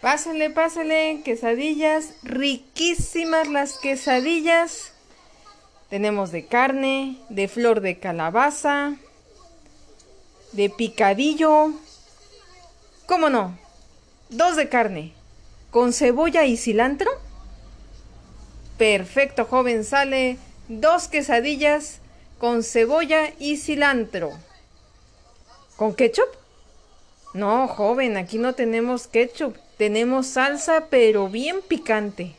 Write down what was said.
Pásale, pásale, quesadillas, riquísimas las quesadillas. Tenemos de carne, de flor de calabaza, de picadillo. ¿Cómo no? Dos de carne, con cebolla y cilantro. Perfecto, joven, sale dos quesadillas con cebolla y cilantro. ¿Con ketchup? No, joven, aquí no tenemos ketchup. Tenemos salsa, pero bien picante.